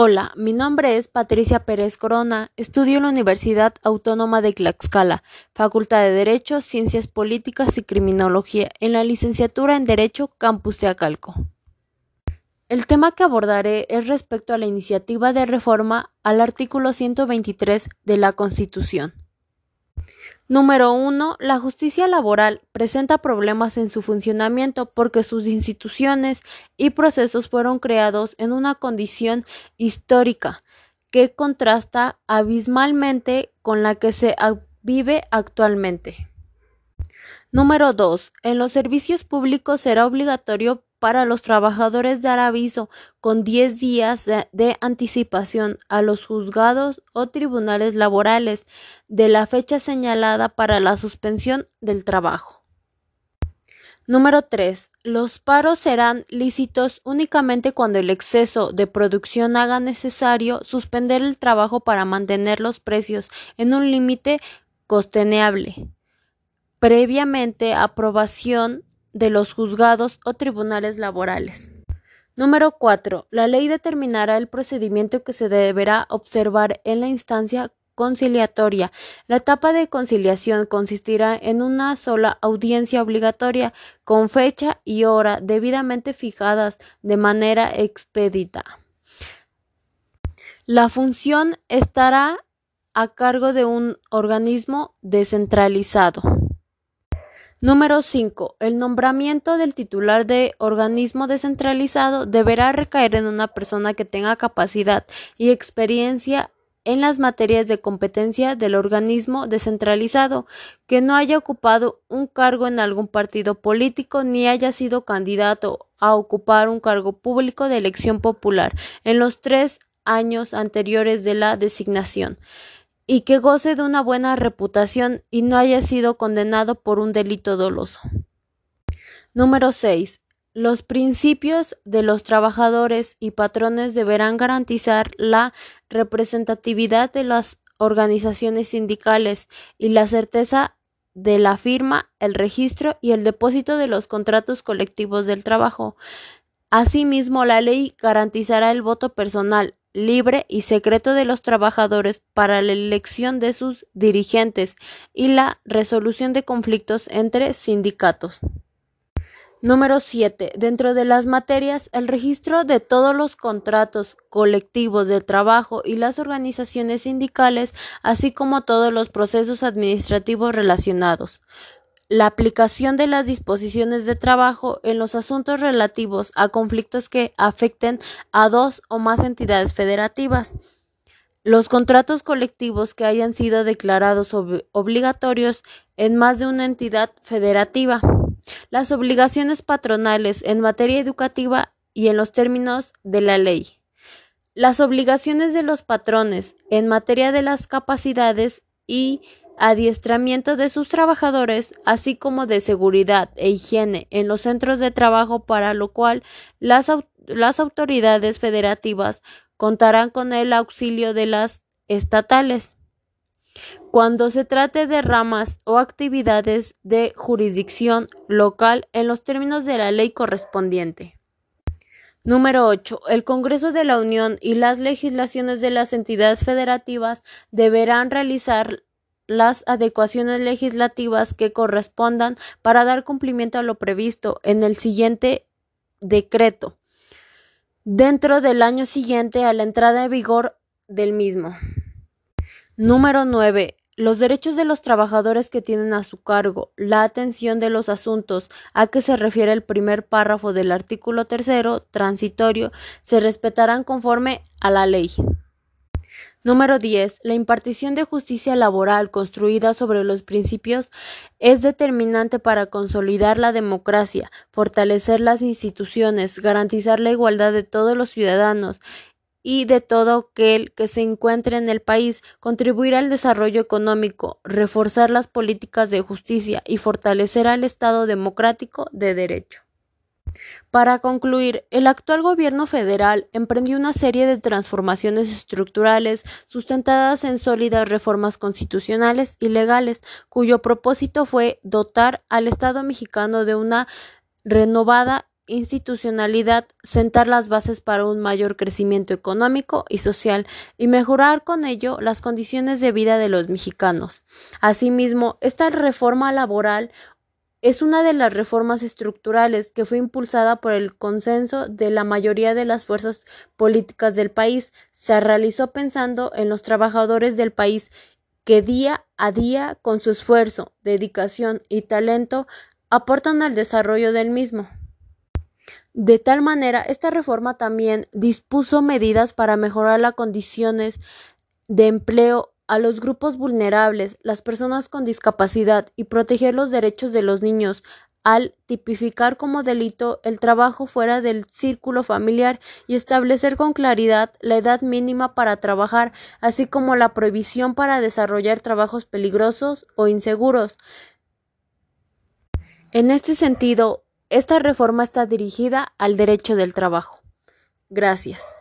Hola, mi nombre es Patricia Pérez Corona, estudio en la Universidad Autónoma de Tlaxcala, Facultad de Derecho, Ciencias Políticas y Criminología, en la licenciatura en Derecho, Campus de Acalco. El tema que abordaré es respecto a la iniciativa de reforma al artículo 123 de la Constitución. Número 1. La justicia laboral presenta problemas en su funcionamiento porque sus instituciones y procesos fueron creados en una condición histórica que contrasta abismalmente con la que se vive actualmente. Número 2. En los servicios públicos será obligatorio para los trabajadores dar aviso con 10 días de, anticipación a los juzgados o tribunales laborales de la fecha señalada para la suspensión del trabajo. Número 3. Los paros serán lícitos únicamente cuando el exceso de producción haga necesario suspender el trabajo para mantener los precios en un límite costeneable. Previamente aprobación de los juzgados o tribunales laborales. Número 4. La ley determinará el procedimiento que se deberá observar en la instancia conciliatoria. La etapa de conciliación consistirá en una sola audiencia obligatoria con fecha y hora debidamente fijadas de manera expedita. La función estará a cargo de un organismo descentralizado. Número 5. El nombramiento del titular de organismo descentralizado deberá recaer en una persona que tenga capacidad y experiencia en las materias de competencia del organismo descentralizado, que no haya ocupado un cargo en algún partido político ni haya sido candidato a ocupar un cargo público de elección popular en los tres años anteriores de la designación y que goce de una buena reputación y no haya sido condenado por un delito doloso. Número 6. Los principios de los trabajadores y patrones deberán garantizar la representatividad de las organizaciones sindicales y la certeza de la firma, el registro y el depósito de los contratos colectivos del trabajo. Asimismo, la ley garantizará el voto personal, libre y secreto de los trabajadores para la elección de sus dirigentes y la resolución de conflictos entre sindicatos. Número 7. Dentro de las materias, el registro de todos los contratos colectivos de trabajo y las organizaciones sindicales, así como todos los procesos administrativos relacionados la aplicación de las disposiciones de trabajo en los asuntos relativos a conflictos que afecten a dos o más entidades federativas. Los contratos colectivos que hayan sido declarados obligatorios en más de una entidad federativa. Las obligaciones patronales en materia educativa y en los términos de la ley. Las obligaciones de los patrones en materia de las capacidades y adiestramiento de sus trabajadores, así como de seguridad e higiene en los centros de trabajo, para lo cual las, las autoridades federativas contarán con el auxilio de las estatales. Cuando se trate de ramas o actividades de jurisdicción local en los términos de la ley correspondiente. Número 8. El Congreso de la Unión y las legislaciones de las entidades federativas deberán realizar las adecuaciones legislativas que correspondan para dar cumplimiento a lo previsto en el siguiente decreto dentro del año siguiente a la entrada en vigor del mismo. Número 9. Los derechos de los trabajadores que tienen a su cargo la atención de los asuntos a que se refiere el primer párrafo del artículo tercero transitorio se respetarán conforme a la ley. Número 10. La impartición de justicia laboral construida sobre los principios es determinante para consolidar la democracia, fortalecer las instituciones, garantizar la igualdad de todos los ciudadanos y de todo aquel que se encuentre en el país, contribuir al desarrollo económico, reforzar las políticas de justicia y fortalecer al Estado democrático de derecho. Para concluir, el actual gobierno federal emprendió una serie de transformaciones estructurales sustentadas en sólidas reformas constitucionales y legales, cuyo propósito fue dotar al Estado mexicano de una renovada institucionalidad, sentar las bases para un mayor crecimiento económico y social y mejorar con ello las condiciones de vida de los mexicanos. Asimismo, esta reforma laboral es una de las reformas estructurales que fue impulsada por el consenso de la mayoría de las fuerzas políticas del país. Se realizó pensando en los trabajadores del país que día a día, con su esfuerzo, dedicación y talento, aportan al desarrollo del mismo. De tal manera, esta reforma también dispuso medidas para mejorar las condiciones de empleo a los grupos vulnerables, las personas con discapacidad y proteger los derechos de los niños al tipificar como delito el trabajo fuera del círculo familiar y establecer con claridad la edad mínima para trabajar, así como la prohibición para desarrollar trabajos peligrosos o inseguros. En este sentido, esta reforma está dirigida al derecho del trabajo. Gracias.